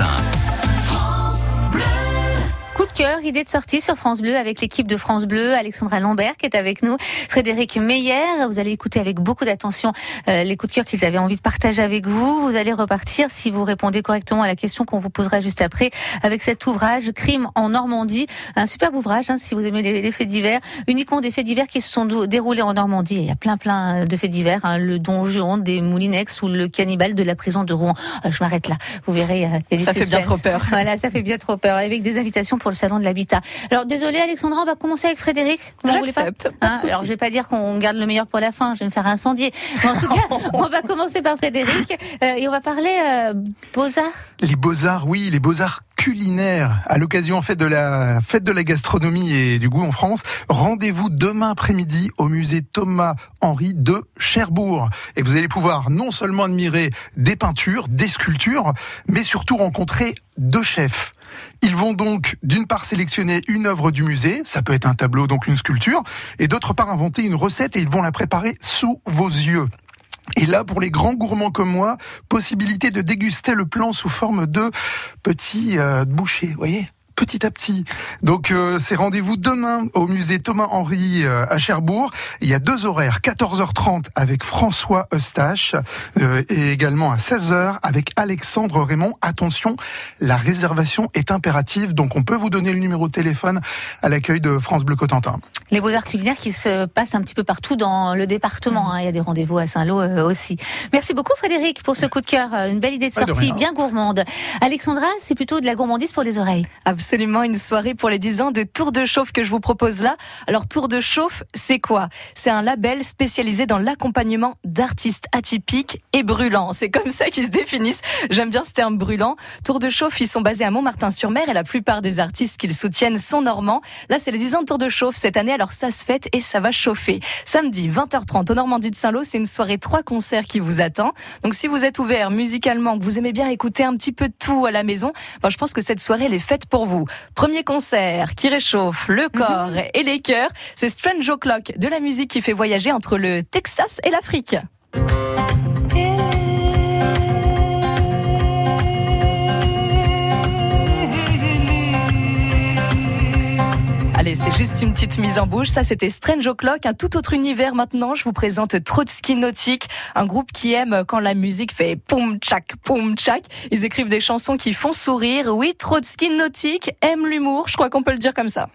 Cotentin. Cœur, idée de sortie sur France Bleu avec l'équipe de France Bleu, Alexandra Lambert qui est avec nous, Frédéric Meyer. Vous allez écouter avec beaucoup d'attention euh, les coups de cœur qu'ils avaient envie de partager avec vous. Vous allez repartir si vous répondez correctement à la question qu'on vous posera juste après avec cet ouvrage Crime en Normandie, un superbe ouvrage hein, si vous aimez les, les faits divers, uniquement des faits divers qui se sont déroulés en Normandie. Il y a plein plein de faits divers, hein, le don Juan des Moulinex ou le cannibale de la prison de Rouen. Euh, je m'arrête là. Vous verrez. Euh, il y a du Ça fait bien suspense. trop peur. Voilà, ça fait bien trop peur. Avec des invitations pour le salon de l'habitat. Alors désolé Alexandra, on va commencer avec Frédéric. Pas J'accepte. Pas Hein, alors je vais pas dire qu'on garde le meilleur pour la fin, je vais me faire incendier. Mais en tout cas, on va commencer par Frédéric euh, et on va parler euh, beaux-arts. Les beaux-arts, oui, les beaux-arts culinaires. À l'occasion en fait de la fête de la gastronomie et du goût en France, rendez-vous demain après-midi au musée Thomas Henry de Cherbourg. Et vous allez pouvoir non seulement admirer des peintures, des sculptures, mais surtout rencontrer deux chefs. Ils vont donc d'une part sélectionner une œuvre du musée, ça peut être un tableau, donc une sculpture, et d'autre part inventer une recette et ils vont la préparer sous vos yeux. Et là, pour les grands gourmands comme moi, possibilité de déguster le plan sous forme de petits euh, voyez petit à petit. Donc euh, c'est rendez-vous demain au musée Thomas Henry euh, à Cherbourg. Il y a deux horaires, 14h30 avec François Eustache euh, et également à 16h avec Alexandre Raymond. Attention, la réservation est impérative, donc on peut vous donner le numéro de téléphone à l'accueil de France Bleu Cotentin. Les beaux-arts culinaires qui se passent un petit peu partout dans le département. hein. Il y a des rendez-vous à Saint-Lô euh, aussi. Merci beaucoup Frédéric pour ce coup de cœur. Euh, Une belle idée de sortie, bien gourmande. Alexandra, c'est plutôt de la gourmandise pour les oreilles. Absolument une soirée pour les 10 ans de Tour de Chauffe que je vous propose là. Alors Tour de Chauffe, c'est quoi? C'est un label spécialisé dans l'accompagnement d'artistes atypiques et brûlants. C'est comme ça qu'ils se définissent. J'aime bien ce terme brûlant. Tour de Chauffe, ils sont basés à Montmartin-sur-Mer et la plupart des artistes qu'ils soutiennent sont normands. Là, c'est les 10 ans de Tour de Chauffe cette année, alors ça se fête et ça va chauffer. Samedi 20h30 au Normandie de Saint-Lô, c'est une soirée trois concerts qui vous attend. Donc si vous êtes ouvert musicalement, que vous aimez bien écouter un petit peu de tout à la maison, ben, je pense que cette soirée elle est faite pour vous. Premier concert qui réchauffe le corps et les cœurs, c'est Strange O'Clock, de la musique qui fait voyager entre le Texas et l'Afrique. C'est juste une petite mise en bouche. Ça, c'était Strange O'Clock, un tout autre univers maintenant. Je vous présente Trotsky Nautique, un groupe qui aime quand la musique fait poum tchak, poum tchak. Ils écrivent des chansons qui font sourire. Oui, Trotsky Nautique aime l'humour. Je crois qu'on peut le dire comme ça.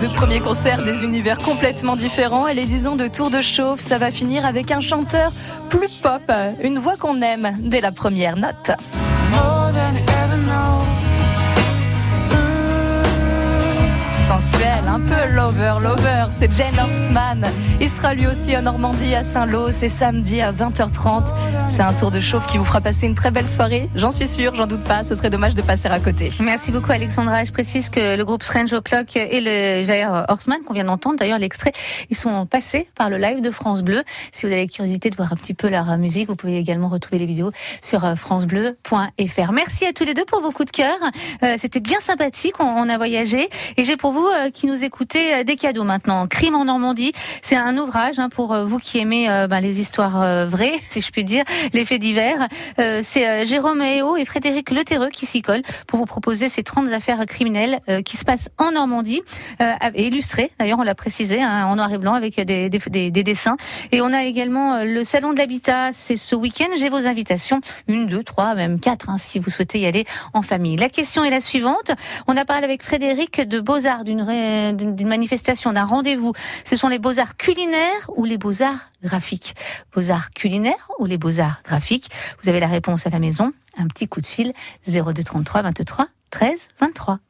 Deux premiers concerts des univers complètement différents. Et les 10 ans de Tour de Chauffe, ça va finir avec un chanteur plus pop, une voix qu'on aime dès la première note. Lover, lover, c'est Jane Horseman. Il sera lui aussi en Normandie à Saint-Lô, c'est samedi à 20h30. C'est un tour de chauffe qui vous fera passer une très belle soirée, j'en suis sûre, j'en doute pas, ce serait dommage de passer à côté. Merci beaucoup Alexandra. Je précise que le groupe Strange O'Clock et le Jair Horseman qu'on vient d'entendre, d'ailleurs l'extrait, ils sont passés par le live de France Bleu. Si vous avez la curiosité de voir un petit peu leur musique, vous pouvez également retrouver les vidéos sur euh, francebleu.fr. Merci à tous les deux pour vos coups de cœur. Euh, C'était bien sympathique, on, on a voyagé. Et j'ai pour vous euh, qui nous écoutez euh, des cadeaux maintenant. Crime en Normandie, c'est un ouvrage hein, pour euh, vous qui aimez euh, ben, les histoires euh, vraies, si je puis dire, les faits divers. Euh, c'est euh, Jérôme Héo et Frédéric Leterreux qui s'y collent pour vous proposer ces 30 affaires criminelles qui se passent en Normandie, et illustrées, d'ailleurs on l'a précisé, hein, en noir et blanc avec des, des, des- des dessins. Et on a également le Salon de l'Habitat, c'est ce week-end, j'ai vos invitations, une, deux, trois, même quatre, hein, si vous souhaitez y aller en famille. La question est la suivante, on a parlé avec Frédéric de Beaux-Arts, d'une d'une d'un rendez-vous. Ce sont les Beaux-Arts culinaires ou les Beaux-Arts graphiques Beaux-Arts culinaires ou les Beaux-Arts graphiques Vous avez la réponse à la maison, un petit coup de fil 0233 23 13 23.